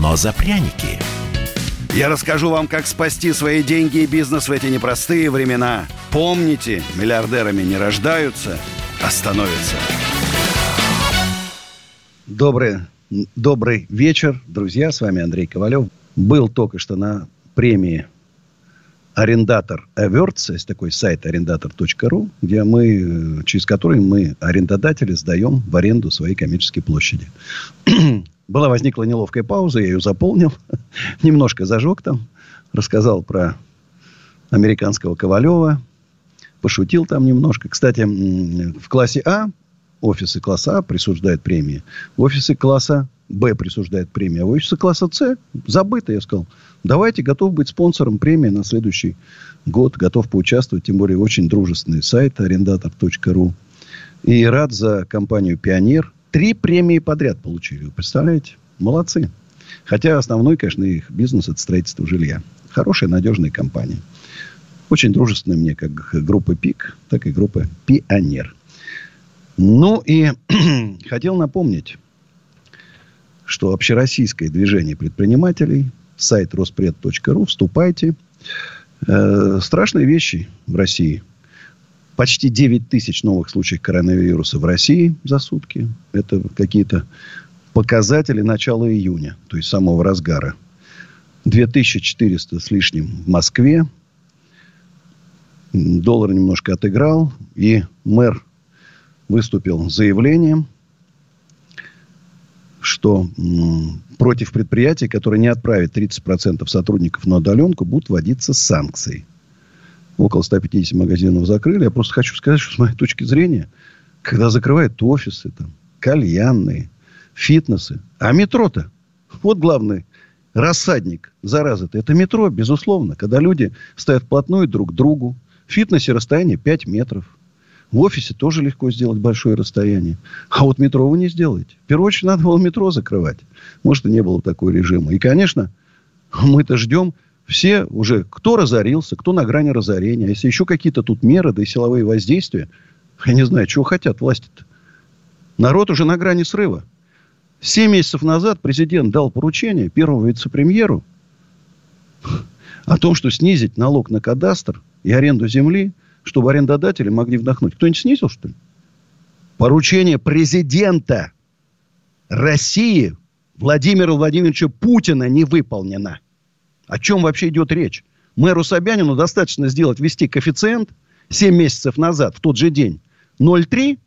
но за пряники. Я расскажу вам, как спасти свои деньги и бизнес в эти непростые времена. Помните, миллиардерами не рождаются, а становятся. Добрый, добрый вечер, друзья. С вами Андрей Ковалев. Был только что на премии арендатор Averts, есть такой сайт арендатор.ру, где мы, э, через который мы, арендодатели, сдаем в аренду свои коммерческие площади. Была возникла неловкая пауза, я ее заполнил, немножко зажег там, рассказал про американского Ковалева, пошутил там немножко. Кстати, в классе А офисы класса А присуждают премии, офисы класса Б присуждает премии, а офисы класса С забыто, я сказал. Давайте, готов быть спонсором премии на следующий год, готов поучаствовать, тем более очень дружественный сайт арендатор.ру. И рад за компанию «Пионер». Три премии подряд получили, вы представляете? Молодцы. Хотя основной, конечно, их бизнес – это строительство жилья. Хорошая, надежная компания. Очень дружественная мне как группа ПИК, так и группа «Пионер». Ну и хотел напомнить, что общероссийское движение предпринимателей, сайт роспред.ру, вступайте. Э, страшные вещи в России. Почти 9 тысяч новых случаев коронавируса в России за сутки. Это какие-то показатели начала июня, то есть самого разгара. 2400 с лишним в Москве. Доллар немножко отыграл. И мэр выступил с заявлением, что против предприятий, которые не отправят 30% сотрудников на удаленку, будут вводиться санкции. Около 150 магазинов закрыли. Я просто хочу сказать, что с моей точки зрения, когда закрывают офисы, там, кальянные, фитнесы, а метро-то, вот главный рассадник заразы-то, это метро, безусловно. Когда люди стоят вплотную друг к другу, в фитнесе расстояние 5 метров – в офисе тоже легко сделать большое расстояние. А вот метро вы не сделаете. В первую очередь, надо было метро закрывать. Может, и не было такого режима. И, конечно, мы-то ждем все уже, кто разорился, кто на грани разорения. Если еще какие-то тут меры, да и силовые воздействия, я не знаю, чего хотят власти-то. Народ уже на грани срыва. Семь месяцев назад президент дал поручение первому вице-премьеру о том, что снизить налог на кадастр и аренду земли чтобы арендодатели могли вдохнуть. Кто-нибудь снизил, что ли? Поручение президента России Владимира Владимировича Путина не выполнено. О чем вообще идет речь? Мэру Собянину достаточно сделать, ввести коэффициент 7 месяцев назад, в тот же день, 0,3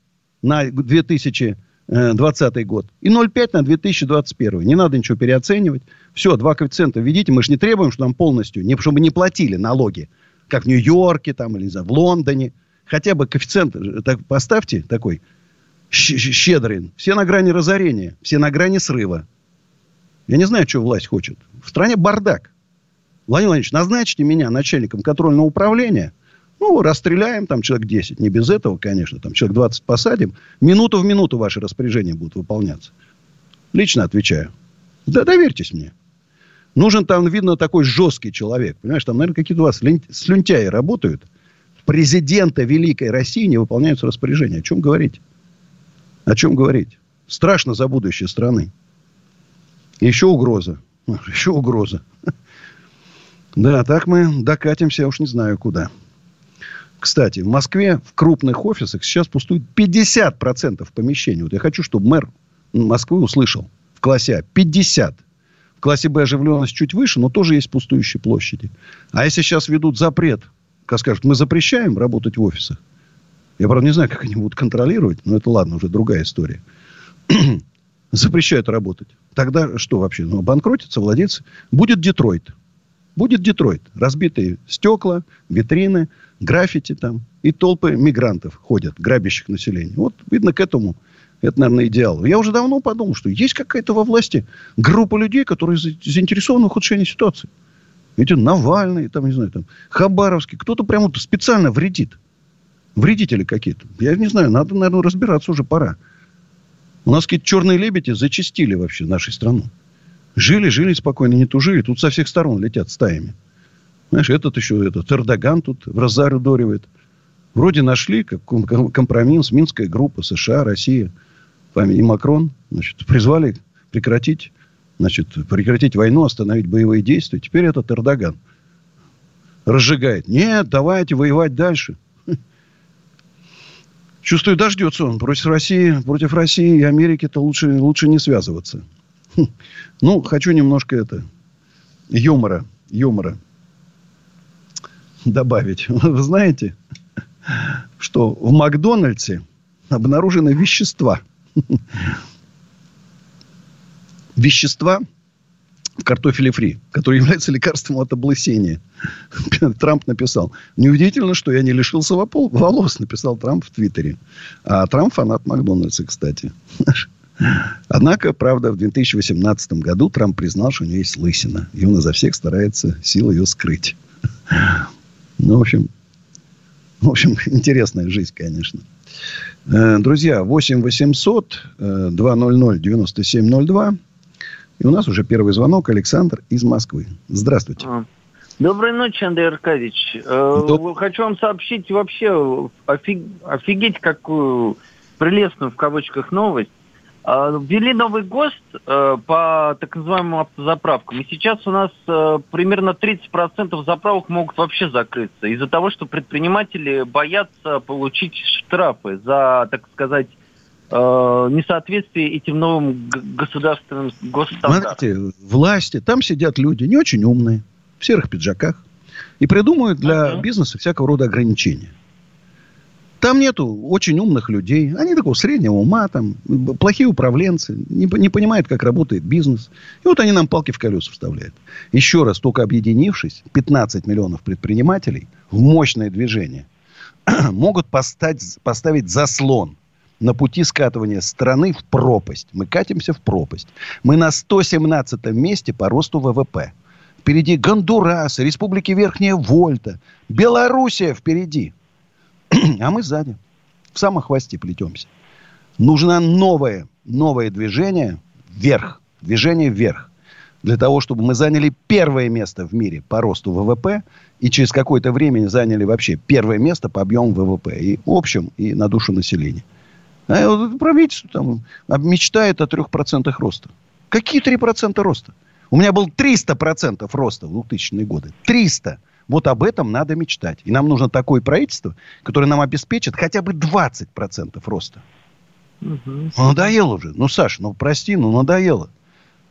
на 2020 год и 0,5 на 2021. Не надо ничего переоценивать. Все, два коэффициента введите. Мы же не требуем, что нам полностью, не, чтобы не платили налоги как в Нью-Йорке, там, или, знаю, в Лондоне. Хотя бы коэффициент э, так, поставьте такой щедрый. Все на грани разорения, все на грани срыва. Я не знаю, что власть хочет. В стране бардак. Владимир Владимирович, назначьте меня начальником контрольного управления. Ну, расстреляем там человек 10. Не без этого, конечно. Там человек 20 посадим. Минуту в минуту ваши распоряжения будут выполняться. Лично отвечаю. Да доверьтесь мне. Нужен там, видно, такой жесткий человек. Понимаешь, там, наверное, какие-то у вас слюнтяи работают. Президента Великой России не выполняются распоряжения. О чем говорить? О чем говорить? Страшно за будущее страны. Еще угроза. Еще угроза. Да, так мы докатимся, я уж не знаю куда. Кстати, в Москве в крупных офисах сейчас пустует 50% помещений. Вот я хочу, чтобы мэр Москвы услышал в классе А 50 классе Б оживленность чуть выше, но тоже есть пустующие площади. А если сейчас ведут запрет, как скажут, мы запрещаем работать в офисах, я, правда, не знаю, как они будут контролировать, но это ладно, уже другая история. Запрещают работать. Тогда что вообще? Ну, банкротится владельцы. Будет Детройт. Будет Детройт. Разбитые стекла, витрины, граффити там. И толпы мигрантов ходят, грабящих население. Вот, видно, к этому Это, наверное, идеал. Я уже давно подумал, что есть какая-то во власти группа людей, которые заинтересованы в ухудшении ситуации. Эти Навальный, там, не знаю, там, Хабаровский. Кто-то прямо специально вредит. Вредители какие-то. Я не знаю, надо, наверное, разбираться уже пора. У нас какие-то черные лебеди зачистили вообще нашу страну. Жили, жили спокойно, не тужили. Тут со всех сторон летят стаями. Знаешь, этот еще, этот Эрдоган тут в Розарю доривает. Вроде нашли как компромисс Минская группа, США, Россия и Макрон. Значит, призвали прекратить, значит, прекратить войну, остановить боевые действия. Теперь этот Эрдоган разжигает. Нет, давайте воевать дальше. Чувствую, дождется он. Против России, против России и Америки-то лучше, лучше не связываться. Ну, хочу немножко это юмора, юмора добавить. Вы знаете, что в Макдональдсе обнаружены вещества. Вещества в картофеле фри, которые являются лекарством от облысения. Трамп написал. Неудивительно, что я не лишился волос, написал Трамп в Твиттере. А Трамп фанат Макдональдса, кстати. Однако, правда, в 2018 году Трамп признал, что у него есть лысина. И он изо всех старается сил ее скрыть. Ну, в общем, в общем, интересная жизнь, конечно. Э, друзья, 8 800 200 9702. И у нас уже первый звонок. Александр из Москвы. Здравствуйте. А. Доброй ночи, Андрей Аркадьевич. Э, Доб... Хочу вам сообщить вообще офиг... офигеть какую прелестную в кавычках новость. А, ввели новый ГОСТ э, по так называемым автозаправкам. И сейчас у нас э, примерно 30% заправок могут вообще закрыться из-за того, что предприниматели боятся получить штрафы за, так сказать, э, несоответствие этим новым государственным госстандартам. Смотрите, власти, там сидят люди не очень умные, в серых пиджаках, и придумывают для uh-huh. бизнеса всякого рода ограничения. Там нету очень умных людей. Они такого среднего ума, там, плохие управленцы, не, не понимают, как работает бизнес. И вот они нам палки в колеса вставляют. Еще раз, только объединившись, 15 миллионов предпринимателей в мощное движение могут поставить, поставить заслон на пути скатывания страны в пропасть. Мы катимся в пропасть. Мы на 117 месте по росту ВВП. Впереди Гондурас, Республики Верхняя Вольта, Белоруссия впереди – а мы сзади. В самом хвосте плетемся. Нужно новое, новое движение вверх. Движение вверх. Для того, чтобы мы заняли первое место в мире по росту ВВП и через какое-то время заняли вообще первое место по объему ВВП. И общем, и на душу населения. А вот правительство там мечтает о 3% роста. Какие 3% роста? У меня был 300% роста в 2000-е годы. 300. Вот об этом надо мечтать. И нам нужно такое правительство, которое нам обеспечит хотя бы 20% роста. Угу. Ну, надоело уже. Ну, Саш, ну прости, ну надоело.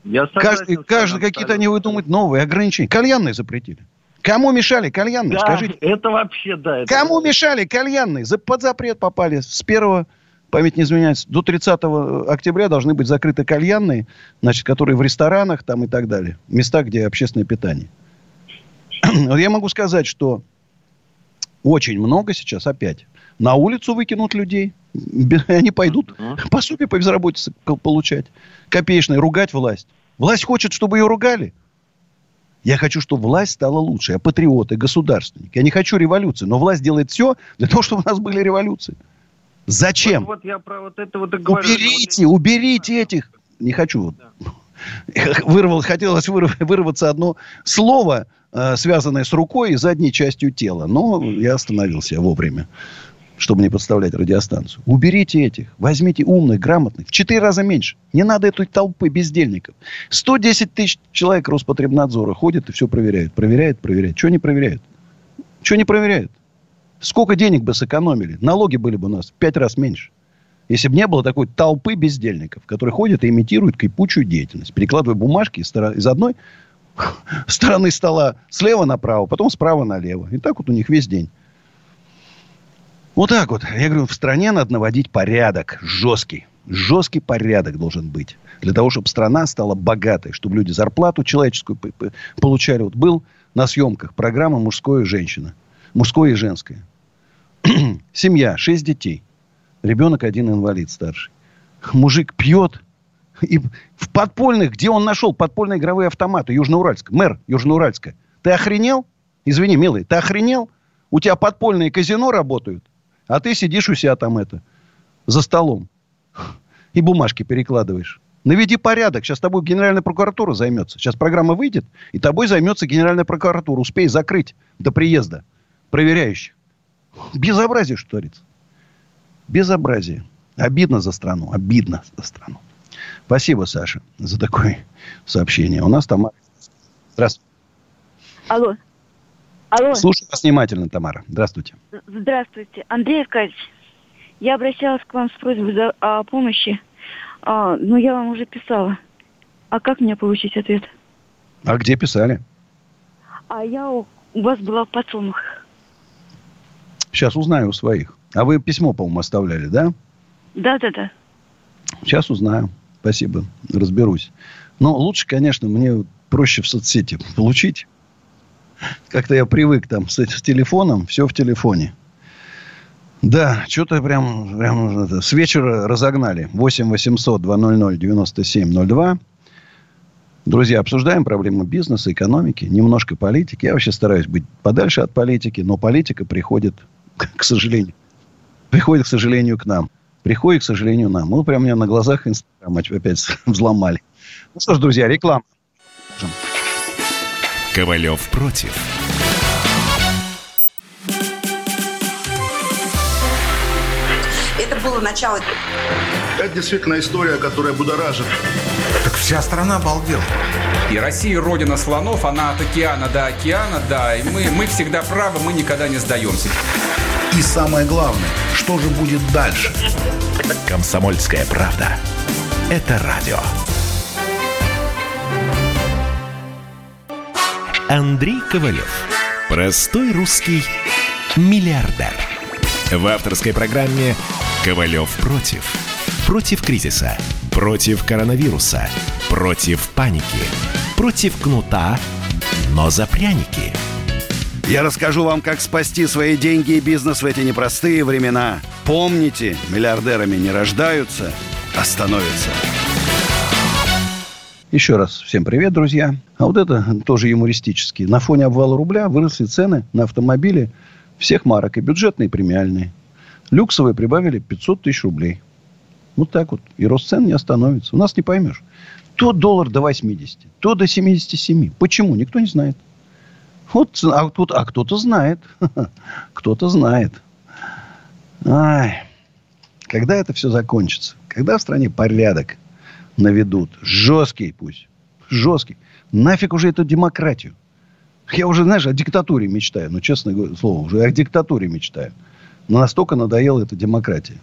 Я каждый, каждый какие-то они выдумают новые ограничения. Кальянные запретили. Кому мешали кальянные? Да, Скажите. это вообще, да. Это Кому это... мешали кальянные? Под запрет попали. С первого, память не изменяется, до 30 октября должны быть закрыты кальянные, значит, которые в ресторанах там и так далее. Места, где общественное питание. я могу сказать, что очень много сейчас опять на улицу выкинут людей. Они пойдут пособие по безработице получать. Копеечное. Ругать власть. Власть хочет, чтобы ее ругали. Я хочу, чтобы власть стала лучше. Я патриот и государственник. Я не хочу революции. Но власть делает все для того, чтобы у нас были революции. Зачем? Вот, вот я про вот это вот и говорю. Уберите, уберите этих. Не хочу. Да. Вырвал, хотелось вырваться одно слово Э, связанные с рукой и задней частью тела. Но я остановился вовремя, чтобы не подставлять радиостанцию. Уберите этих. Возьмите умных, грамотных. В четыре раза меньше. Не надо этой толпы бездельников. 110 тысяч человек Роспотребнадзора ходят и все проверяют. Проверяют, проверяют. Что не проверяют? Что не проверяют? Сколько денег бы сэкономили? Налоги были бы у нас в пять раз меньше. Если бы не было такой толпы бездельников, которые ходят и имитируют кипучую деятельность, перекладывая бумажки из одной стороны стола слева направо, потом справа налево. И так вот у них весь день. Вот так вот. Я говорю, в стране надо наводить порядок. Жесткий. Жесткий порядок должен быть. Для того, чтобы страна стала богатой. Чтобы люди зарплату человеческую получали. Вот был на съемках программа «Мужское и женщина». Мужское и женское. Семья. Шесть детей. Ребенок один инвалид старший. Мужик пьет. И в подпольных, где он нашел подпольные игровые автоматы? Южноуральск. Мэр Южноуральска. Ты охренел? Извини, милый, ты охренел? У тебя подпольные казино работают, а ты сидишь у себя там это, за столом. И бумажки перекладываешь. Наведи порядок. Сейчас тобой Генеральная прокуратура займется. Сейчас программа выйдет, и тобой займется Генеральная прокуратура. Успей закрыть до приезда проверяющих. Безобразие, что творится. Безобразие. Обидно за страну. Обидно за страну. Спасибо, Саша, за такое сообщение. У нас Тамара. Здравствуйте. Алло. Алло. Слушаю вас внимательно, Тамара. Здравствуйте. Здравствуйте. Андрей Аркадьевич, я обращалась к вам с просьбой за, о помощи а, ну, я вам уже писала. А как мне получить ответ? А где писали? А я у, у вас была в подсолнухах. Сейчас узнаю у своих. А вы письмо, по-моему, оставляли, да? Да, да, да. Сейчас узнаю. Спасибо. Разберусь. Но лучше, конечно, мне проще в соцсети получить. Как-то я привык там с, с телефоном, все в телефоне. Да, что-то прям, прям это, с вечера разогнали. 8 800 200 9702. Друзья, обсуждаем проблемы бизнеса, экономики, немножко политики. Я вообще стараюсь быть подальше от политики, но политика приходит, к сожалению, приходит, к сожалению, к нам. Приходит, к сожалению, нам. Мы прямо меня на глазах Инстаграм опять взломали. Ну что ж, друзья, реклама. Ковалев против. было начало. Это действительно история, которая будоражит. Так вся страна обалдела. И Россия родина слонов, она от океана до океана, да. И мы, мы всегда правы, мы никогда не сдаемся. И самое главное, что же будет дальше? Комсомольская правда. Это радио. Андрей Ковалев. Простой русский миллиардер. В авторской программе Ковалев против. Против кризиса. Против коронавируса. Против паники. Против кнута, но за пряники. Я расскажу вам, как спасти свои деньги и бизнес в эти непростые времена. Помните, миллиардерами не рождаются, а становятся. Еще раз всем привет, друзья. А вот это тоже юмористически. На фоне обвала рубля выросли цены на автомобили всех марок, и бюджетные, и премиальные. Люксовые прибавили 500 тысяч рублей. Вот так вот. И рост цен не остановится. У нас не поймешь. То доллар до 80, то до 77. Почему? Никто не знает. Вот, а, тут, а кто-то знает. кто-то знает. Ай. Когда это все закончится? Когда в стране порядок наведут? Жесткий пусть. Жесткий. Нафиг уже эту демократию. Я уже, знаешь, о диктатуре мечтаю. Ну, честное слово, уже о диктатуре мечтаю. Но настолько надоела эта демократия.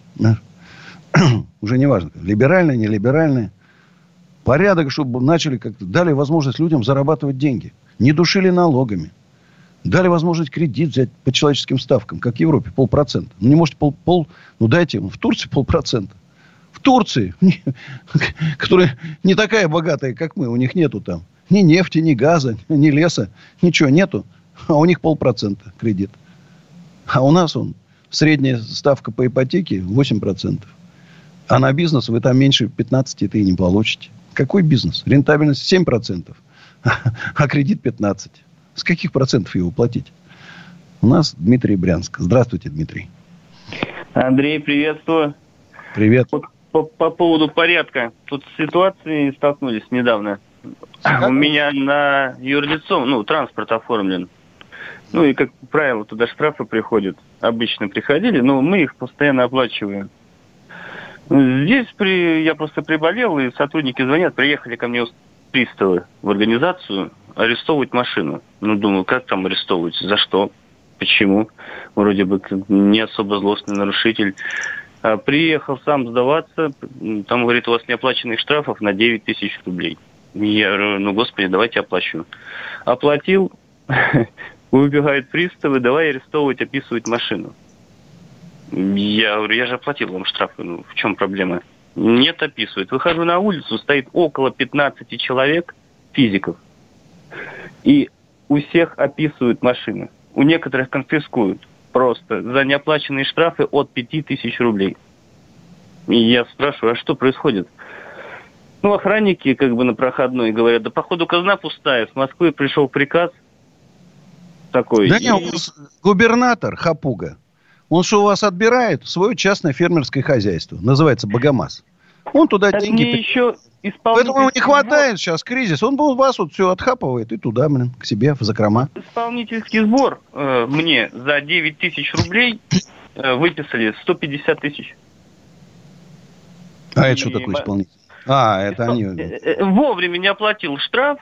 Уже не важно, либеральная, не либеральная. Порядок, чтобы начали как-то, дали возможность людям зарабатывать деньги. Не душили налогами. Дали возможность кредит взять по человеческим ставкам, как в Европе, полпроцента. Ну, не можете пол, пол, ну дайте, в Турции полпроцента. В Турции, которая не такая богатая, как мы, у них нету там ни нефти, ни газа, ни леса, ничего нету, а у них полпроцента кредит. А у нас он средняя ставка по ипотеке 8%. А на бизнес вы там меньше 15 это и не получите. Какой бизнес? Рентабельность 7%, а кредит 15%. С каких процентов его платить? У нас Дмитрий Брянск. Здравствуйте, Дмитрий. Андрей, приветствую. Привет. По, по, по поводу порядка. Тут с ситуацией столкнулись недавно. У меня на юрлицо, ну, транспорт оформлен. Ну и, как правило, туда штрафы приходят. Обычно приходили, но мы их постоянно оплачиваем. Здесь при, я просто приболел, и сотрудники звонят, приехали ко мне приставы в организацию арестовывать машину. Ну, думаю, как там арестовывать, за что, почему? Вроде бы не особо злостный нарушитель. А приехал сам сдаваться, там, говорит, у вас неоплаченных штрафов на 9 тысяч рублей. Я говорю, ну, господи, давайте оплачу. Оплатил, Выбегают приставы, давай арестовывать, описывать машину. Я говорю, я же оплатил вам штрафы, ну в чем проблема? Нет, описывает. Выхожу на улицу, стоит около 15 человек, физиков. И у всех описывают машины. У некоторых конфискуют просто за неоплаченные штрафы от 5000 рублей. И я спрашиваю, а что происходит? Ну, охранники как бы на проходной говорят, да походу казна пустая, с Москвы пришел приказ такой. Да и... нет, губернатор Хапуга, он что у вас отбирает? Свое частное фермерское хозяйство. Называется Богомаз. Он туда Так деньги... еще Поэтому ему не хватает сейчас кризис. Он у вас вот все отхапывает и туда, блин, к себе в закрома. исполнительский сбор э, мне за 9 тысяч рублей э, выписали 150 тысяч. А это И что такое исполнитель? А, это Испол- они... э, э, Вовремя не оплатил штраф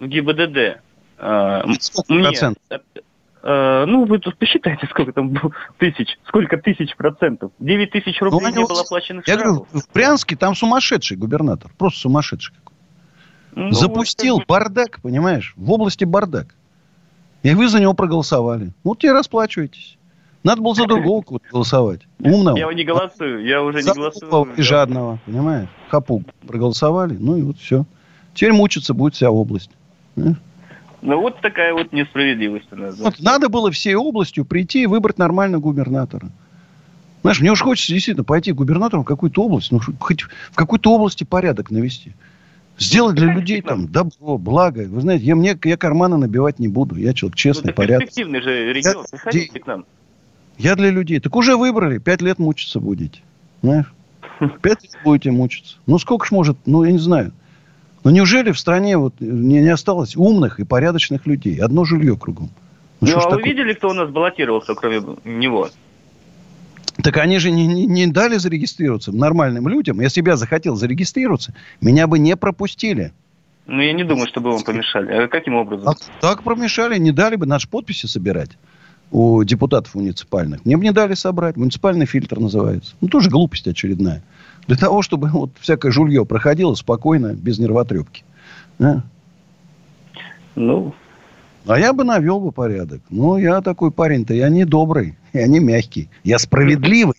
в ГИБДД. Э, Сколько мне, процентов? Э, ну, вы тут посчитайте, сколько там было тысяч. Сколько тысяч процентов? 9 тысяч рублей Ну, не было оплаченных Я штрафов. говорю, в Брянске там сумасшедший губернатор. Просто сумасшедший. какой. Ну, Запустил вот бардак, понимаешь? В области бардак. И вы за него проголосовали. Вот те расплачиваетесь. Надо было за другого кого-то голосовать. Умного. Я не голосую, я уже не голосую. и жадного, понимаешь? Хапу проголосовали, ну и вот все. Теперь мучиться будет вся область. Ну, вот такая вот несправедливость у нас. да. Вот надо было всей областью прийти и выбрать нормального губернатора. Знаешь, мне уж хочется действительно пойти губернатором в какую-то область, ну, хоть в какой-то области порядок навести. Сделать для людей там добро, благо. Вы знаете, я, мне, я карманы набивать не буду. Я человек Ну, честный, это порядок. перспективный же регион. Я- Приходите к нам. Я для людей. Так уже выбрали, пять лет мучиться будете. Знаешь? Пять лет будете мучиться. Ну, сколько ж может, ну, я не знаю. Ну, неужели в стране вот не, не осталось умных и порядочных людей? Одно жилье кругом. Ну, Ну, а вы такое? видели, кто у нас баллотировался, кроме него? Так они же не, не- не дали зарегистрироваться нормальным людям. Если бы я захотел зарегистрироваться, меня бы не пропустили. Ну, я не думаю, чтобы вам помешали. А каким образом? А так промешали, не дали бы наши подписи собирать у депутатов муниципальных. Мне бы не дали собрать. Муниципальный фильтр называется. Ну, тоже глупость очередная. Для того, чтобы вот всякое жулье проходило спокойно, без нервотрепки. А? Ну, А я бы навел бы порядок. Но я такой парень-то, я не добрый, я не мягкий. Я справедливый,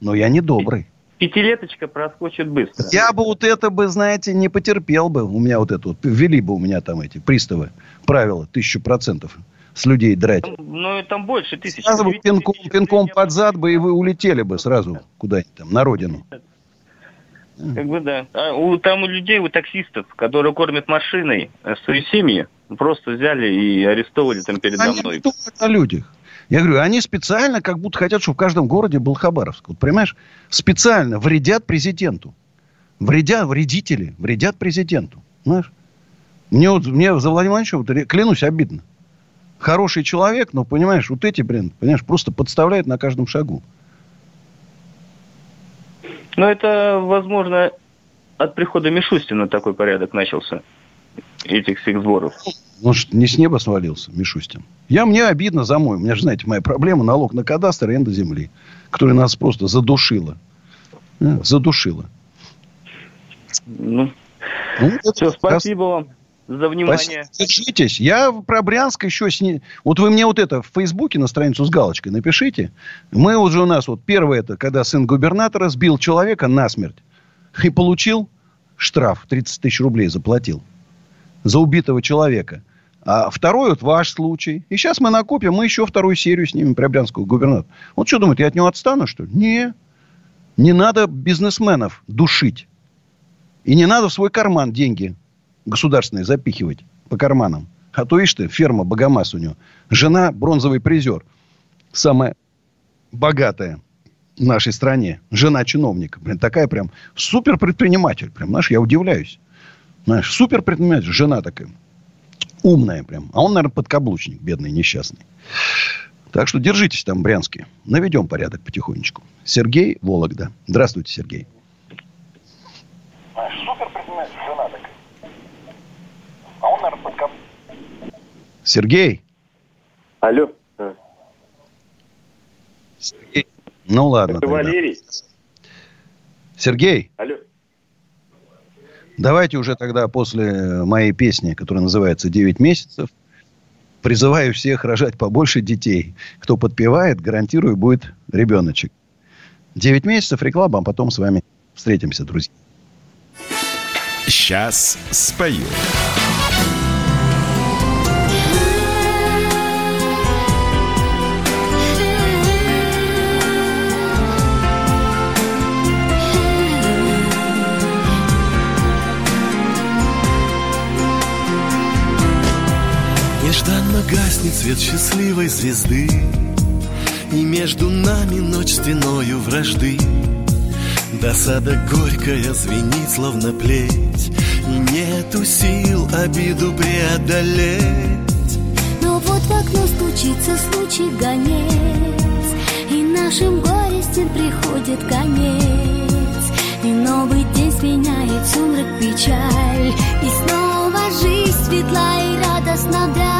но я не добрый. пятилеточка проскочит быстро. Я бы вот это бы, знаете, не потерпел бы. У меня вот это вот, ввели бы у меня там эти приставы, правила, тысячу процентов с людей драть. Там, ну, там больше тысяч. Сразу бы пинком, пинком под зад бы, и вы улетели бы сразу куда-нибудь там, на родину. Как бы да. А у, там у людей, у таксистов, которые кормят машиной э, свои семьи, просто взяли и арестовали там передо Они мной. думают о людях. Я говорю, они специально как будто хотят, чтобы в каждом городе был Хабаровск. Вот понимаешь, специально вредят президенту. Вредят, вредители, вредят президенту. Знаешь? Мне вот, мне за Владимира Владимировича, вот, клянусь, обидно. Хороший человек, но, понимаешь, вот эти, блин, понимаешь, просто подставляют на каждом шагу. Но это, возможно, от прихода Мишустина такой порядок начался. Этих всех сборов. Ж не с неба свалился, Мишустин. Я, мне обидно за мой. У меня же, знаете, моя проблема налог на кадастр и аренда земли, которая нас просто задушила. Э, Задушила. Ну, Ну, все, как раз- спасибо вам за внимание. Держитесь. Я про Брянск еще с ней... Вот вы мне вот это в Фейсбуке на страницу с галочкой напишите. Мы уже у нас вот первое это, когда сын губернатора сбил человека насмерть и получил штраф 30 тысяч рублей заплатил за убитого человека. А второй вот ваш случай. И сейчас мы накопим, мы еще вторую серию снимем про брянского губернатора. Вот что думает, я от него отстану, что ли? Не. Не надо бизнесменов душить. И не надо в свой карман деньги государственные запихивать по карманам. А то, видишь ты, ферма Богомаз у него. Жена бронзовый призер. Самая богатая в нашей стране. Жена чиновника. Блин, такая прям супер предприниматель. Прям, знаешь, я удивляюсь. Знаешь, супер предприниматель. Жена такая. Умная прям. А он, наверное, подкаблучник, бедный, несчастный. Так что держитесь там, Брянске. Наведем порядок потихонечку. Сергей Вологда. Здравствуйте, Сергей. Сергей. Алло, Сергей. Ну ладно. это тогда. Валерий. Сергей, Алло. давайте уже тогда после моей песни, которая называется «Девять месяцев», призываю всех рожать побольше детей. Кто подпевает, гарантирую, будет ребеночек. Девять месяцев реклама, а потом с вами встретимся, друзья. Сейчас спою. Нежданно гаснет свет счастливой звезды И между нами ночь стеною вражды. Досада горькая звенит, словно плеть И нету сил обиду преодолеть. Но вот в окно стучится случай гонец И нашим горестям приходит конец И новый день сменяет сумрак печаль. И снова жизнь светла и радостна вдаль.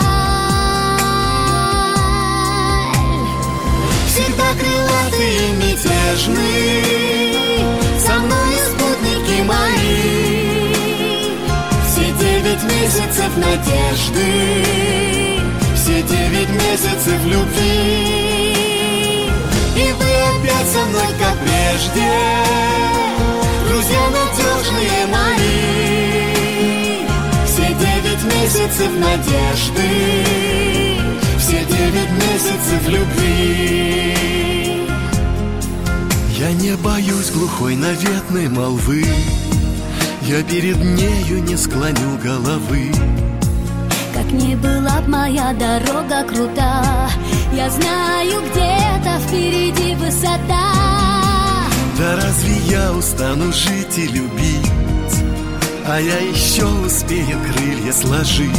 Всегда крылатый и мятежный Со мной спутники мои. Все девять месяцев надежды Все девять месяцев любви. И вы опять со мной, как прежде надежные мои. Все девять месяцев надежды Все девять месяцев любви. Я не боюсь глухой наветной молвы. Я перед нею не склоню головы. Как не была б моя дорога крута Я знаю, где-то впереди высота Да разве я устану жить и любить? А я еще успею крылья сложить.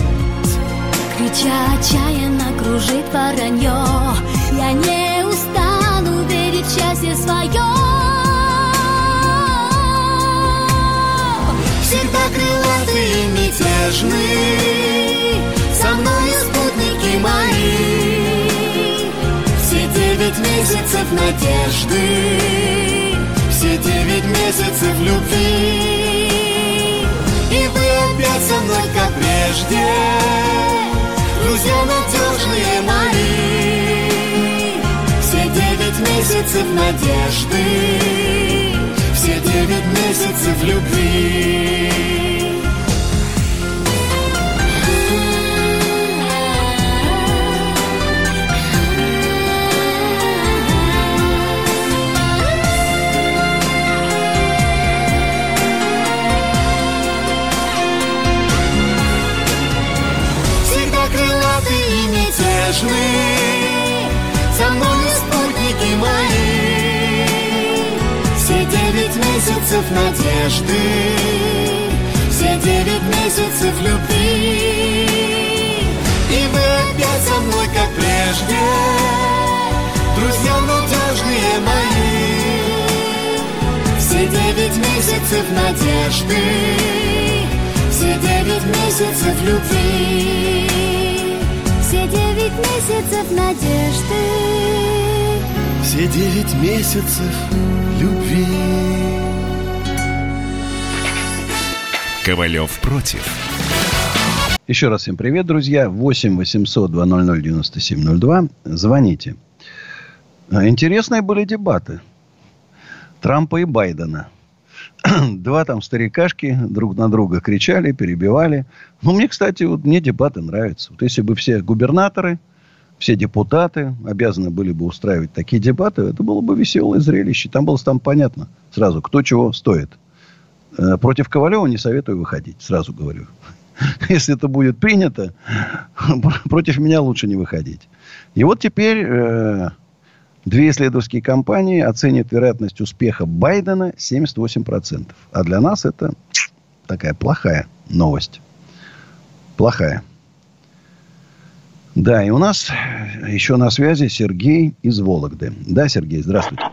Крича отчаянно кружит воронье Я не устану верить в счастье свое Всегда крылатый и мятежный Со мной спутники мои. Все девять месяцев надежды Все девять месяцев любви. И вы опять со мной, как прежде. Друзья надежные мои. Все девять месяцев надежды. Все девять месяцев любви месяцев надежды. Все девять месяцев любви. И вы опять со мной, как прежде. Друзья надежные мои. Все девять месяцев надежды. Все девять месяцев любви. Все девять месяцев надежды. Все девять месяцев любви Ковалев против. Еще раз всем привет, друзья. 8 800 200 9702. Звоните. А, Интересные были дебаты. Трампа и Байдена. Два там старикашки друг на друга кричали, перебивали. Ну, мне, кстати, вот мне дебаты нравятся. Вот если бы все губернаторы, все депутаты обязаны были бы устраивать такие дебаты, это было бы веселое зрелище. Там было там понятно сразу, кто чего стоит. Э, Против Ковалева не советую выходить, сразу говорю. Если это будет принято, против меня лучше не выходить. И вот теперь э, две исследовательские компании оценят вероятность успеха Байдена 78%. А для нас это такая плохая новость. Плохая. Да, и у нас еще на связи Сергей из Вологды. Да, Сергей, здравствуйте.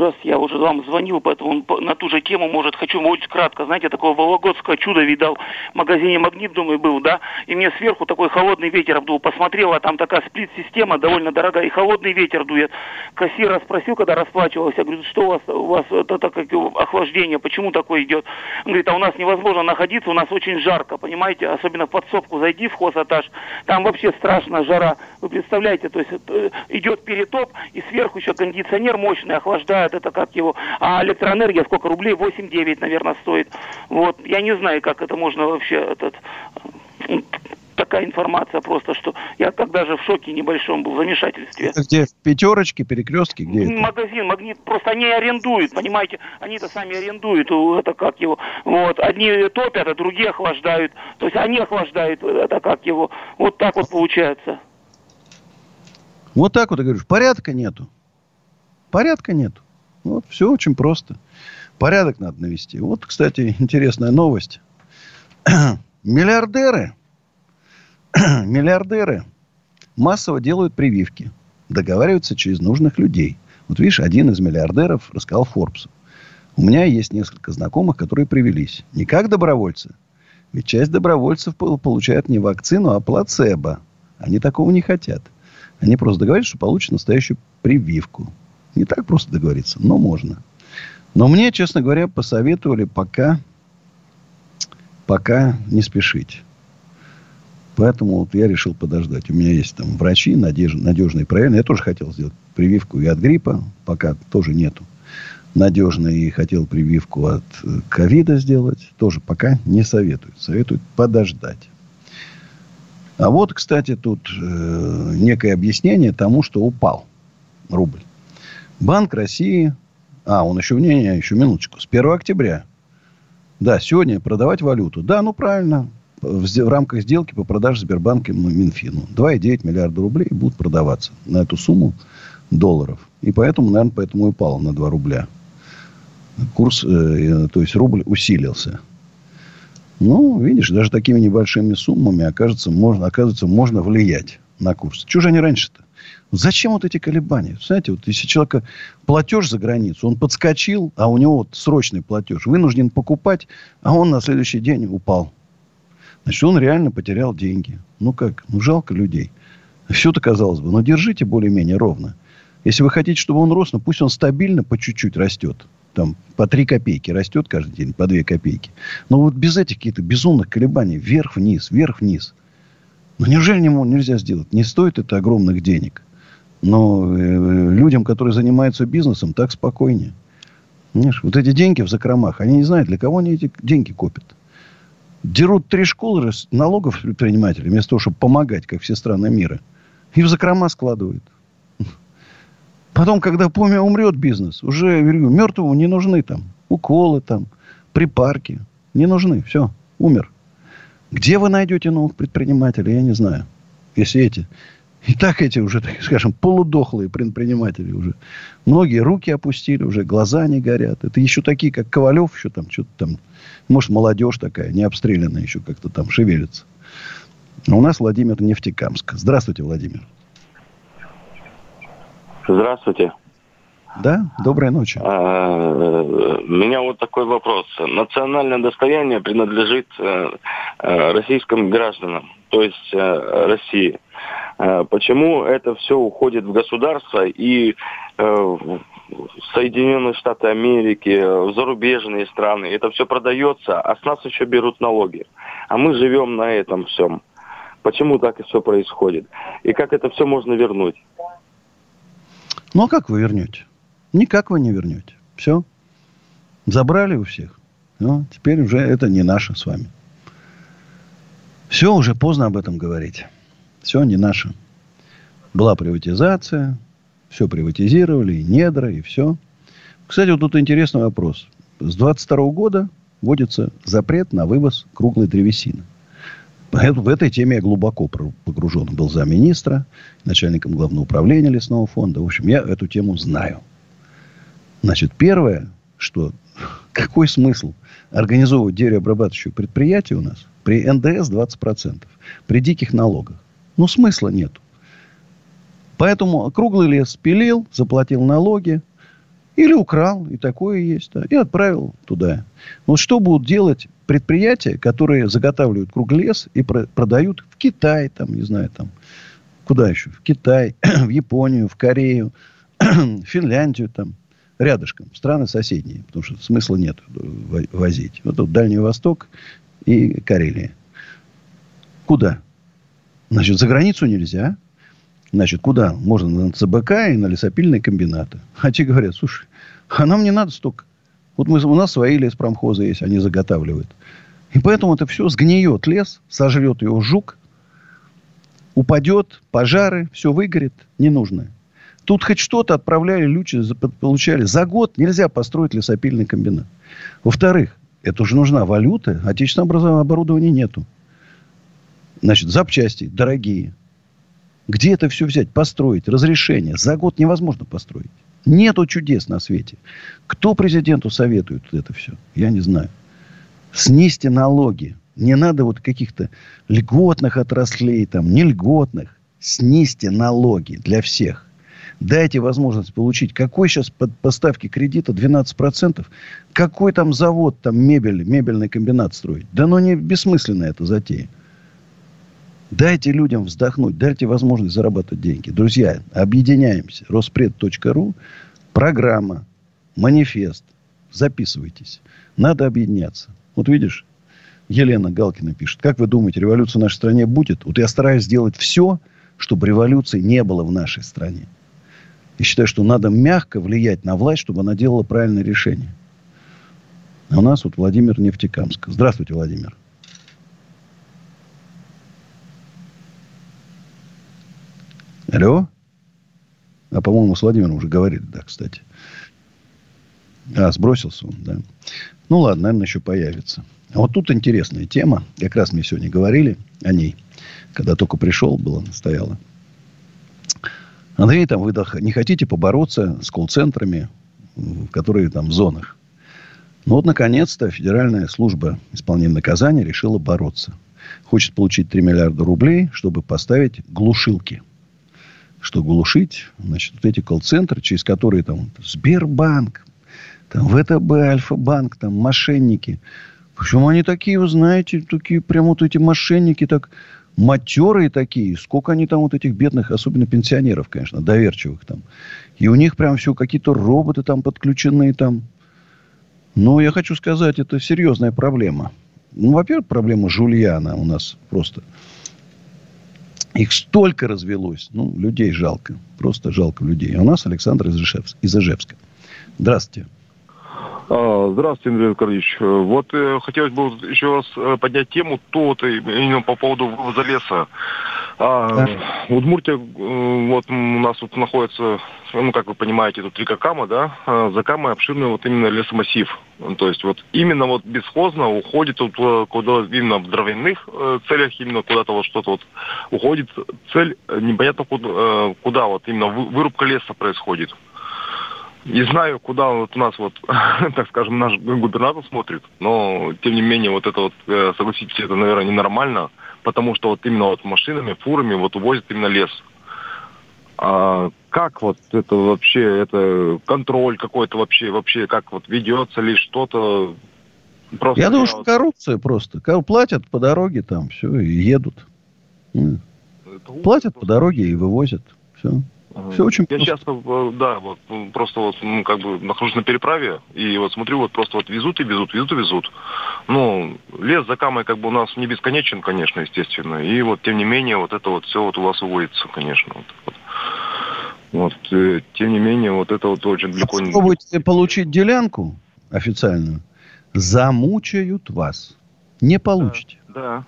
Здравствуйте, я уже вам звонил, поэтому по- на ту же тему, может, хочу очень кратко. Знаете, такое вологодское чудо видал в магазине «Магнит», думаю, был, да? И мне сверху такой холодный ветер обдул. Посмотрел, а там такая сплит-система довольно дорогая, и холодный ветер дует. Кассира спросил, когда расплачивался, говорю, что у вас, у вас это, так как охлаждение, почему такое идет? Он говорит, а у нас невозможно находиться, у нас очень жарко, понимаете? Особенно в подсобку зайди в хозэтаж, там вообще страшная жара. Вы представляете, то есть э, идет перетоп, и сверху еще кондиционер мощный охлаждает, это как его. А электроэнергия сколько рублей? 8-9, наверное, стоит. Вот, я не знаю, как это можно вообще, этот, так, такая информация просто, что я как даже в шоке небольшом был, в замешательстве. Это где? В пятерочке, перекрестке? Где это? Магазин, магнит, просто они арендуют, понимаете, они-то сами арендуют, это как его, вот, одни топят, а другие охлаждают, то есть они охлаждают, это как его, вот так вот получается. Вот так вот, я говорю, порядка нету. Порядка нету. Вот, все очень просто. Порядок надо навести. Вот, кстати, интересная новость. Миллиардеры, миллиардеры массово делают прививки. Договариваются через нужных людей. Вот видишь, один из миллиардеров рассказал Форбсу. У меня есть несколько знакомых, которые привелись. Не как добровольцы. Ведь часть добровольцев получает не вакцину, а плацебо. Они такого не хотят. Они просто договорились, что получат настоящую прививку. Не так просто договориться, но можно. Но мне, честно говоря, посоветовали пока, пока не спешить. Поэтому вот я решил подождать. У меня есть там врачи, надеж, надежные, проверенные. Я тоже хотел сделать прививку и от гриппа. Пока тоже нету. Надежной и хотел прививку от э, ковида сделать. Тоже пока не советуют. Советуют подождать. А вот, кстати, тут э, некое объяснение тому, что упал рубль. Банк России а, он еще, не, не, еще минуточку. С 1 октября. Да, сегодня продавать валюту. Да, ну правильно. В, в рамках сделки по продаже Сбербанка Минфину. 2,9 миллиарда рублей будут продаваться на эту сумму долларов. И поэтому, наверное, поэтому и упало на 2 рубля. Курс, э, то есть рубль усилился. Ну, видишь, даже такими небольшими суммами, окажется, можно, оказывается, можно влиять на курс. Чего же они раньше-то? Зачем вот эти колебания? Знаете, вот если человека платеж за границу, он подскочил, а у него вот срочный платеж, вынужден покупать, а он на следующий день упал. Значит, он реально потерял деньги. Ну как? Ну жалко людей. Все-то казалось бы. Но держите более-менее ровно. Если вы хотите, чтобы он рос, ну пусть он стабильно по чуть-чуть растет. Там по 3 копейки растет каждый день, по 2 копейки. Но вот без этих каких-то безумных колебаний вверх-вниз, вверх-вниз. Ну неужели нельзя сделать? Не стоит это огромных денег. Но э, людям, которые занимаются бизнесом, так спокойнее. Понимаешь? Вот эти деньги в закромах, они не знают, для кого они эти деньги копят. Дерут три школы налогов предпринимателей, вместо того, чтобы помогать, как все страны мира. И в закрома складывают. Потом, когда помя умрет бизнес, уже говорю, мертвому не нужны там уколы, там, припарки. Не нужны. Все, умер. Где вы найдете новых предпринимателей, я не знаю. Если эти и так эти уже, так скажем, полудохлые предприниматели уже. Многие руки опустили, уже глаза не горят. Это еще такие, как Ковалев, еще там что-то там. Может, молодежь такая, не обстрелянная еще как-то там шевелится. А у нас Владимир Нефтекамск. Здравствуйте, Владимир. Здравствуйте. Да, доброй ночи. А, у меня вот такой вопрос. Национальное достояние принадлежит э, э, российским гражданам, то есть э, России. Э, почему это все уходит в государство и э, в Соединенные Штаты Америки, в зарубежные страны. Это все продается, а с нас еще берут налоги. А мы живем на этом всем. Почему так и все происходит? И как это все можно вернуть? Ну, а как вы вернете? Никак вы не вернете. Все. Забрали у всех. Ну, теперь уже это не наше с вами. Все, уже поздно об этом говорить. Все не наше. Была приватизация, все приватизировали, и недра, и все. Кстати, вот тут интересный вопрос. С 22 года вводится запрет на вывоз круглой древесины. В этой теме я глубоко погружен. Был замминистра, начальником главного управления лесного фонда. В общем, я эту тему знаю. Значит, первое, что какой смысл организовывать деревообрабатывающее предприятие у нас при НДС 20%, при диких налогах? Ну, смысла нет. Поэтому круглый лес пилил, заплатил налоги, или украл, и такое есть, да, и отправил туда. Вот что будут делать предприятия, которые заготавливают круглый лес и про- продают в Китай, там, не знаю, там, куда еще? В Китай, в Японию, в Корею, в Финляндию, там, рядышком, страны соседние, потому что смысла нет возить. Вот тут Дальний Восток и Карелия. Куда? Значит, за границу нельзя. Значит, куда? Можно на ЦБК и на лесопильные комбинаты. А те говорят, слушай, а нам не надо столько. Вот мы, у нас свои леспромхозы есть, они заготавливают. И поэтому это все сгниет лес, сожрет его жук, упадет, пожары, все выгорит, не нужно. Тут хоть что-то отправляли, люди получали. За год нельзя построить лесопильный комбинат. Во-вторых, это уже нужна валюта, отечественного оборудования нету. Значит, запчасти дорогие. Где это все взять? Построить, разрешение. За год невозможно построить. Нету чудес на свете. Кто президенту советует это все? Я не знаю. Снизьте налоги. Не надо вот каких-то льготных отраслей, там, не льготных. Снизьте налоги для всех. Дайте возможность получить. Какой сейчас под поставки кредита 12%? Какой там завод, там мебель, мебельный комбинат строить? Да ну не бессмысленно это затея. Дайте людям вздохнуть, дайте возможность зарабатывать деньги. Друзья, объединяемся. Роспред.ру, программа, манифест. Записывайтесь. Надо объединяться. Вот видишь, Елена Галкина пишет. Как вы думаете, революция в нашей стране будет? Вот я стараюсь сделать все, чтобы революции не было в нашей стране. И считаю, что надо мягко влиять на власть, чтобы она делала правильное решение. А у нас вот Владимир Нефтекамск. Здравствуйте, Владимир. Алло? А, по-моему, с Владимиром уже говорили, да, кстати. А, сбросился он, да. Ну, ладно, наверное, еще появится. А вот тут интересная тема. Как раз мы сегодня говорили о ней. Когда только пришел, было, стояло. Андрей, там вы не хотите побороться с колл-центрами, которые там в зонах. Ну вот, наконец-то, Федеральная служба исполнения наказания решила бороться. Хочет получить 3 миллиарда рублей, чтобы поставить глушилки – что глушить, значит, вот эти колл-центры, через которые там Сбербанк, там ВТБ, Альфа-банк, там мошенники. Почему они такие, вы знаете, такие прям вот эти мошенники, так матерые такие. Сколько они там вот этих бедных, особенно пенсионеров, конечно, доверчивых там. И у них прям все какие-то роботы там подключены там. Но я хочу сказать, это серьезная проблема. Ну, во-первых, проблема жульяна у нас просто их столько развелось. Ну, людей жалко. Просто жалко людей. А у нас Александр из Ижевска. Здравствуйте. А, здравствуйте, Андрей Аркадьевич. Вот э, хотелось бы еще раз э, поднять тему то именно по поводу вывоза леса. А, да. В Удмуртии э, вот у нас вот находится, ну, как вы понимаете, тут река Кама, да, а за Камой обширный вот именно лесомассив. То есть вот именно вот бесхозно уходит вот э, куда именно в дровяных э, целях, именно куда-то вот что-то вот уходит цель, непонятно куда, куда вот именно вырубка леса происходит. Не знаю, куда вот у нас вот, так скажем, наш губернатор смотрит, но тем не менее вот это вот, согласитесь, это, наверное, ненормально потому что вот именно вот машинами, фурами вот увозят именно лес. А как вот это вообще, это контроль какой-то вообще, вообще как вот ведется ли что-то? Просто я думаю, что коррупция просто. Платят по дороге там, все, и едут. Платят по дороге и вывозят. Все. Все очень Я просто. сейчас, э, да, вот просто вот, ну, как бы нахожусь на переправе, и вот смотрю, вот просто вот везут и везут, везут и везут. Ну, лес за камой как бы у нас не бесконечен, конечно, естественно. И вот, тем не менее, вот это вот все вот у вас уводится, конечно. Вот, вот. Вот, э, тем не менее, вот это вот очень далеко... Попробуйте получить делянку официальную, замучают вас. Не получите. Да, да.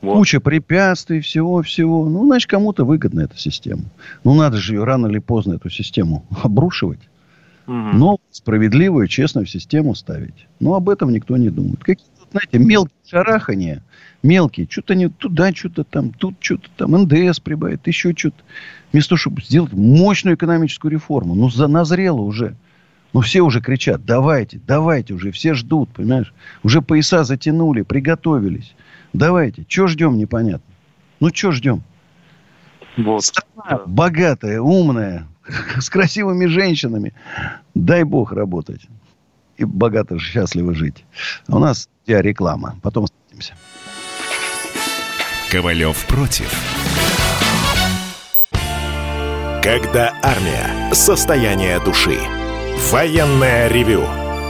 Вот. Куча препятствий, всего-всего. Ну, значит, кому-то выгодна эта система. Ну, надо же ее рано или поздно, эту систему, обрушивать. Угу. Но справедливую, честную систему ставить. Но об этом никто не думает. Какие-то, знаете, мелкие шарахания. Мелкие. Что-то не туда, что-то там, тут что-то там. НДС прибавит, еще что-то. Вместо того, чтобы сделать мощную экономическую реформу. Ну, за, назрело уже. Ну, все уже кричат, давайте, давайте уже, все ждут, понимаешь? Уже пояса затянули, приготовились. Давайте. Чего ждем, непонятно. Ну, что ждем? Вот. Страна богатая, умная, с красивыми женщинами. Дай бог работать. И богато, счастливо жить. А у нас я реклама. Потом встретимся. Ковалев против. Когда армия. Состояние души. Военное ревю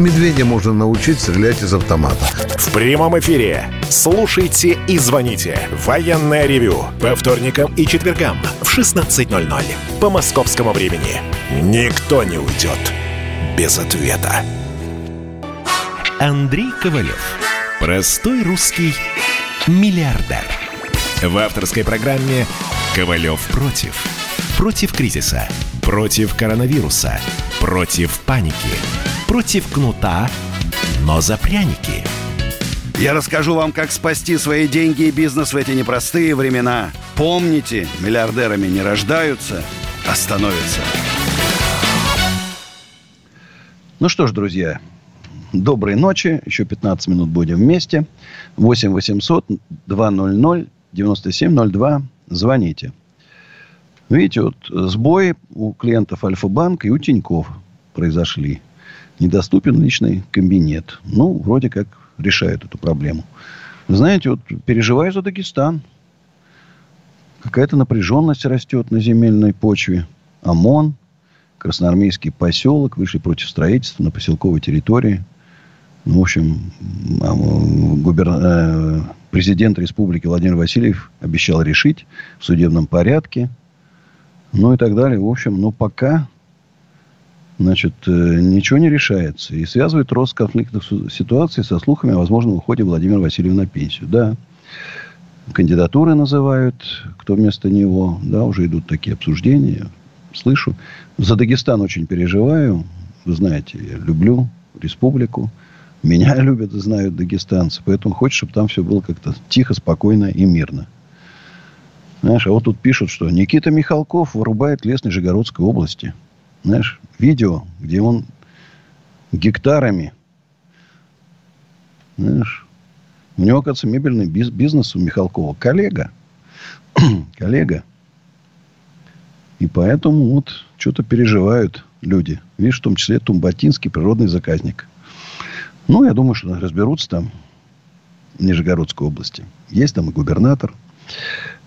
Медведя можно научить стрелять из автомата. В прямом эфире. Слушайте и звоните. Военное ревю. По вторникам и четвергам в 16.00. По московскому времени. Никто не уйдет без ответа. Андрей Ковалев. Простой русский миллиардер. В авторской программе «Ковалев против». Против кризиса. Против коронавируса. Против паники. Против кнута, но за пряники. Я расскажу вам, как спасти свои деньги и бизнес в эти непростые времена. Помните, миллиардерами не рождаются, а становятся. Ну что ж, друзья, доброй ночи. Еще 15 минут будем вместе. 8 800 200 9702. Звоните. Видите, вот сбои у клиентов Альфа-банка и у Тиньков произошли. Недоступен личный кабинет. Ну, вроде как решают эту проблему. Знаете, вот переживаю за Дагестан. Какая-то напряженность растет на земельной почве. ОМОН, красноармейский поселок, вышли против строительства на поселковой территории. Ну, в общем, а, губер... Э, президент республики Владимир Васильев обещал решить в судебном порядке. Ну и так далее. В общем, ну пока значит, э, ничего не решается. И связывает рост конфликтных ситуаций со слухами о возможном уходе Владимира Васильева на пенсию. Да, кандидатуры называют, кто вместо него. Да, уже идут такие обсуждения. Слышу. За Дагестан очень переживаю. Вы знаете, я люблю республику. Меня любят и знают дагестанцы. Поэтому хочется, чтобы там все было как-то тихо, спокойно и мирно. Знаешь, а вот тут пишут, что Никита Михалков вырубает лес Нижегородской области. Знаешь, видео, где он гектарами, знаешь, у него, кажется, мебельный бизнес у Михалкова. Коллега. Коллега. И поэтому вот что-то переживают люди. Видишь, в том числе Тумбатинский природный заказник. Ну, я думаю, что разберутся там в Нижегородской области. Есть там и губернатор.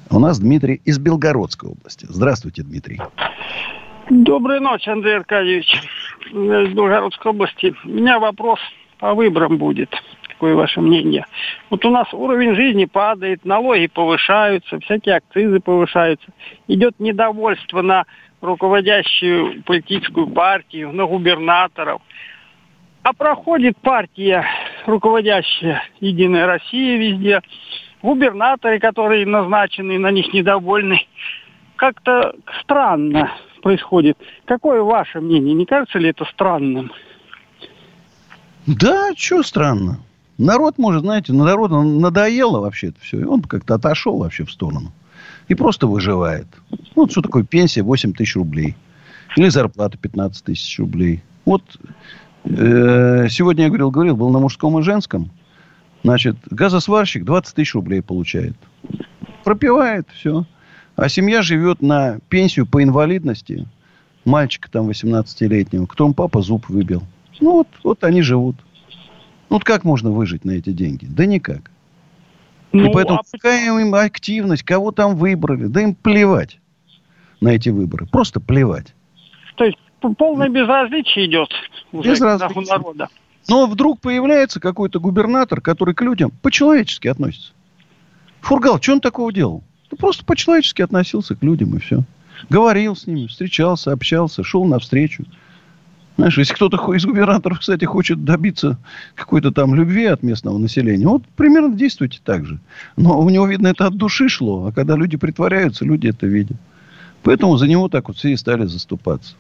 У нас Дмитрий из Белгородской области. Здравствуйте, Дмитрий. Доброй ночи, Андрей Аркадьевич. Из Белгородской области. У меня вопрос по выборам будет. Какое ваше мнение? Вот у нас уровень жизни падает, налоги повышаются, всякие акцизы повышаются. Идет недовольство на руководящую политическую партию, на губернаторов. А проходит партия, руководящая Единая Россия везде, губернаторы, которые назначены, на них недовольны. Как-то странно происходит. Какое ваше мнение? Не кажется ли это странным? Да, что странно. Народ, может, знаете, на народ надоело вообще это все. И он как-то отошел вообще в сторону. И просто выживает. Ну, что такое пенсия 8 тысяч рублей. Или зарплата 15 тысяч рублей. Вот э, сегодня я говорил, говорил, был на мужском и женском. Значит, газосварщик 20 тысяч рублей получает. Пропивает все. А семья живет на пенсию по инвалидности. Мальчика там 18-летнего, которому папа зуб выбил. Ну, вот, вот они живут. Ну, вот как можно выжить на эти деньги? Да никак. Ну, И поэтому а... какая им активность, кого там выбрали, да им плевать на эти выборы. Просто плевать. То есть полное безразличие идет уже безразличие. народа. Но вдруг появляется какой-то губернатор, который к людям по-человечески относится. Фургал, что он такого делал? Ну, просто по-человечески относился к людям, и все. Говорил с ними, встречался, общался, шел навстречу. Знаешь, если кто-то из губернаторов, кстати, хочет добиться какой-то там любви от местного населения, вот примерно действуйте так же. Но у него, видно, это от души шло. А когда люди притворяются, люди это видят. Поэтому за него так вот все и стали заступаться.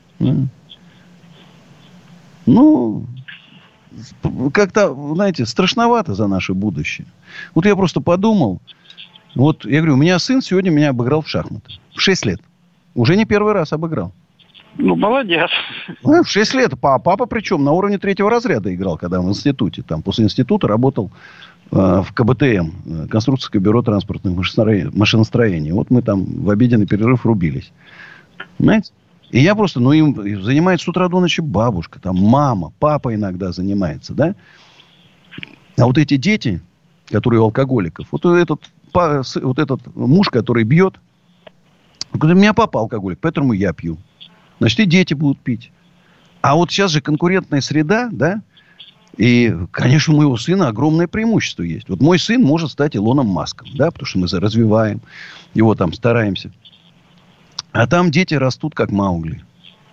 Ну, как-то, знаете, страшновато за наше будущее. Вот я просто подумал, вот я говорю, у меня сын сегодня меня обыграл в шахматы. В 6 лет. Уже не первый раз обыграл. Ну, молодец. Ну, в 6 лет. А папа причем на уровне третьего разряда играл, когда в институте. Там после института работал э, в КБТМ, э, Конструкторское бюро транспортных машиностроений. Вот мы там в обеденный перерыв рубились. Понимаете? И я просто, ну, им занимается с утра до ночи бабушка, там мама, папа иногда занимается, да? А вот эти дети, которые у алкоголиков, вот этот, вот этот муж, который бьет, у меня папа алкоголик, поэтому я пью. Значит, и дети будут пить. А вот сейчас же конкурентная среда, да, и, конечно, у моего сына огромное преимущество есть. Вот мой сын может стать Илоном Маском, да, потому что мы развиваем его там, стараемся. А там дети растут как Маугли.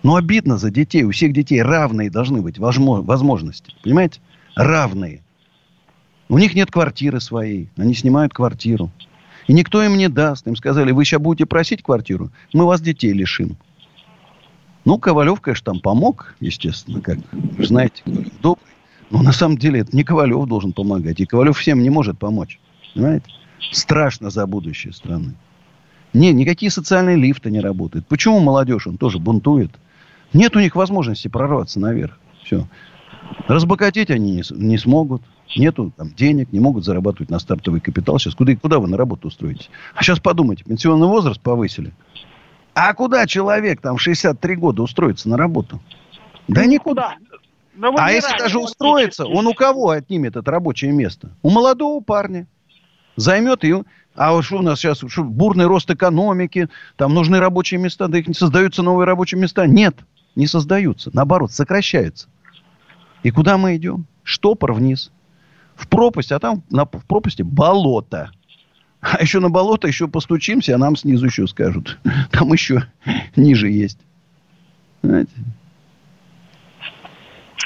Ну, обидно за детей. У всех детей равные должны быть возможности. Понимаете? Равные. У них нет квартиры своей. Они снимают квартиру. И никто им не даст. Им сказали, вы сейчас будете просить квартиру, мы вас детей лишим. Ну, Ковалев, конечно, там помог, естественно, как вы знаете, добрый. Но на самом деле это не Ковалев должен помогать. И Ковалев всем не может помочь. Понимаете? Страшно за будущее страны. Не, никакие социальные лифты не работают. Почему молодежь, он тоже бунтует? Нет у них возможности прорваться наверх. Все. Разбогатеть они не, не смогут. Нету там денег, не могут зарабатывать на стартовый капитал. Сейчас куда, куда вы на работу устроитесь? А сейчас подумайте, пенсионный возраст повысили. А куда человек там в 63 года устроится на работу? Да никуда. А если даже устроится, он у кого отнимет это рабочее место? У молодого парня. Займет и а что у нас сейчас? Что, бурный рост экономики, там нужны рабочие места, да их не создаются новые рабочие места. Нет, не создаются. Наоборот, сокращаются. И куда мы идем? Штопор вниз. В пропасть, а там на, в пропасти болото. А еще на болото еще постучимся, а нам снизу еще скажут. Там еще ниже есть. Знаете?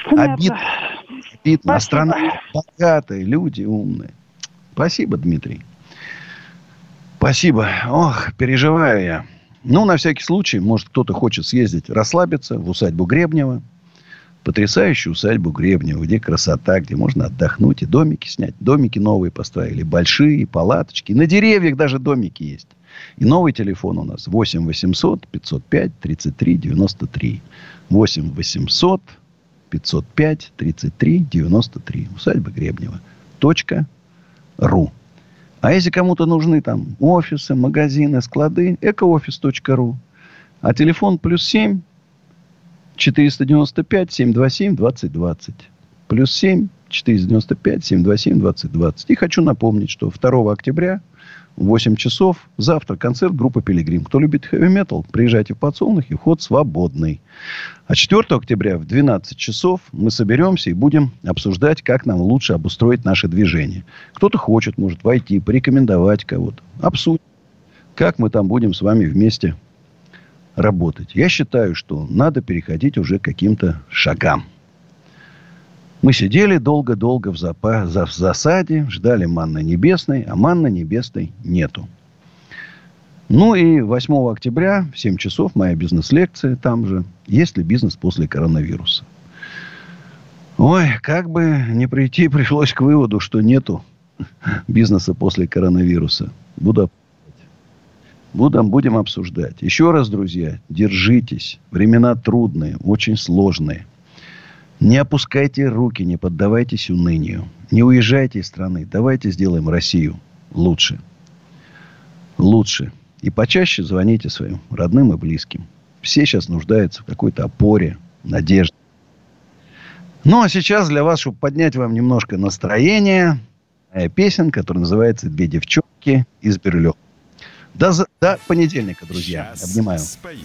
Обидно. Обидно. А страна богатая, люди умные. Спасибо, Дмитрий. Спасибо. Ох, переживаю я. Ну, на всякий случай, может, кто-то хочет съездить, расслабиться в усадьбу Гребнева. Потрясающую усадьбу Гребнева, где красота, где можно отдохнуть и домики снять. Домики новые поставили, большие, палаточки. На деревьях даже домики есть. И новый телефон у нас 8 800 505 33 93. 8 800 505 33 93. Усадьба Гребнева. Точка ру. А если кому-то нужны там офисы, магазины, склады, экоофис.ру. А телефон плюс 7 495 727 2020. Плюс 7 495 727 2020. И хочу напомнить, что 2 октября 8 часов. Завтра концерт группы «Пилигрим». Кто любит хэви-метал, приезжайте в подсолнухи, вход свободный. А 4 октября в 12 часов мы соберемся и будем обсуждать, как нам лучше обустроить наше движение. Кто-то хочет, может, войти, порекомендовать кого-то. Обсудим, как мы там будем с вами вместе работать. Я считаю, что надо переходить уже к каким-то шагам. Мы сидели долго-долго в, запа- в засаде, ждали манны небесной, а манны небесной нету. Ну и 8 октября в 7 часов моя бизнес-лекция там же. Есть ли бизнес после коронавируса? Ой, как бы не прийти, пришлось к выводу, что нету бизнеса после коронавируса. Буду Будем, будем обсуждать. Еще раз, друзья, держитесь. Времена трудные, очень сложные. Не опускайте руки, не поддавайтесь унынию. Не уезжайте из страны. Давайте сделаем Россию лучше. Лучше. И почаще звоните своим родным и близким. Все сейчас нуждаются в какой-то опоре, надежде. Ну, а сейчас для вас, чтобы поднять вам немножко настроение, песенка, которая называется «Две девчонки из Бирюлева». До, до понедельника, друзья. Сейчас Обнимаю. Спою.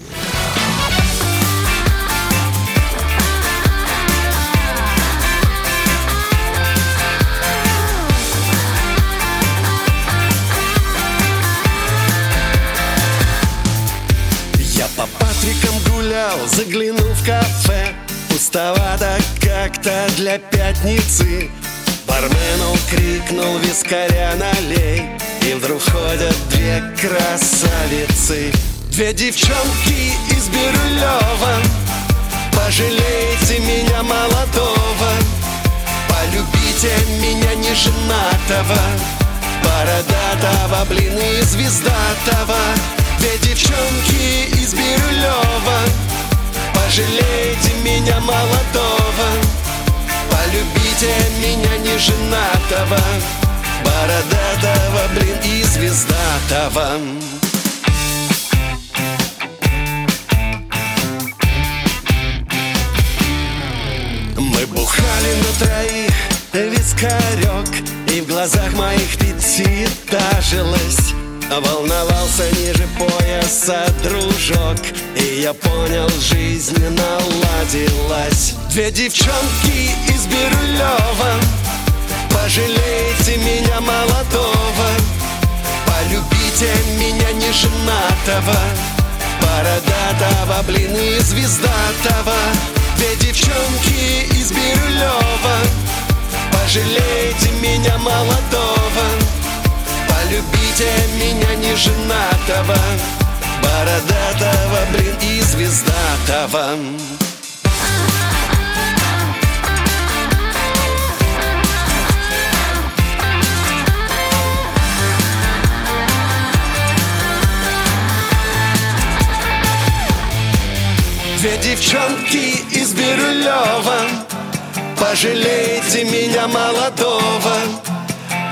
гулял, заглянул в кафе Пустовато как-то для пятницы Бармену крикнул вискаря налей И вдруг ходят две красавицы. Две девчонки из Бирюлева Пожалейте меня молодого Полюбите меня неженатого Бородатого, блин, и звездатого Две девчонки из Бирюлева Пожалейте меня молодого Полюбите меня не женатого Бородатого, блин, и звездатого. Мы бухали на троих вискарек И в глазах моих пятиэтажилось Волновался ниже пояса дружок И я понял, жизнь наладилась. Две девчонки из Бирюлева. Пожалейте меня молодого. Полюбите меня не женатого Бородатого, блин, и звездатого. Две девчонки из Бирюлева. Пожалейте меня молодого. Полюбите меня не женатого Бородатого, блин, и звездатого. Две девчонки из Бирюлева Пожалейте меня молодого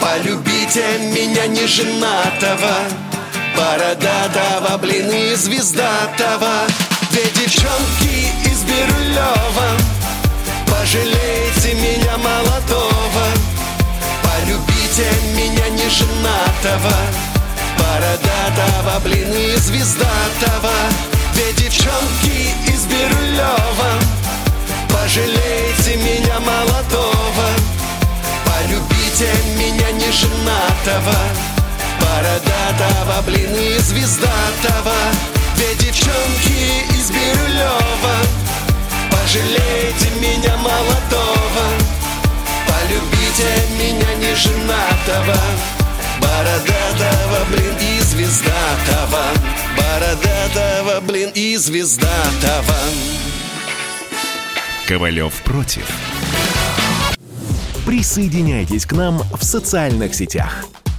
Полюбите меня не женатого Бородатого, блин, и звездатого. Две девчонки из Бирюлева Пожалейте меня молодого. Полюбите меня не женатого Бородатого, блин, и звездатого. Две девчонки из Бирюлева Пожалейте меня молодого. Полюбите меня не женатого Бородатого, блин, и звездатого. Две девчонки из Бирюлева. Пожалейте меня молодого. Полюбите меня не женатого. Бородатого, блин, и звездатого. Бородатого, блин, и звездатого. Ковалев против. Присоединяйтесь к нам в социальных сетях.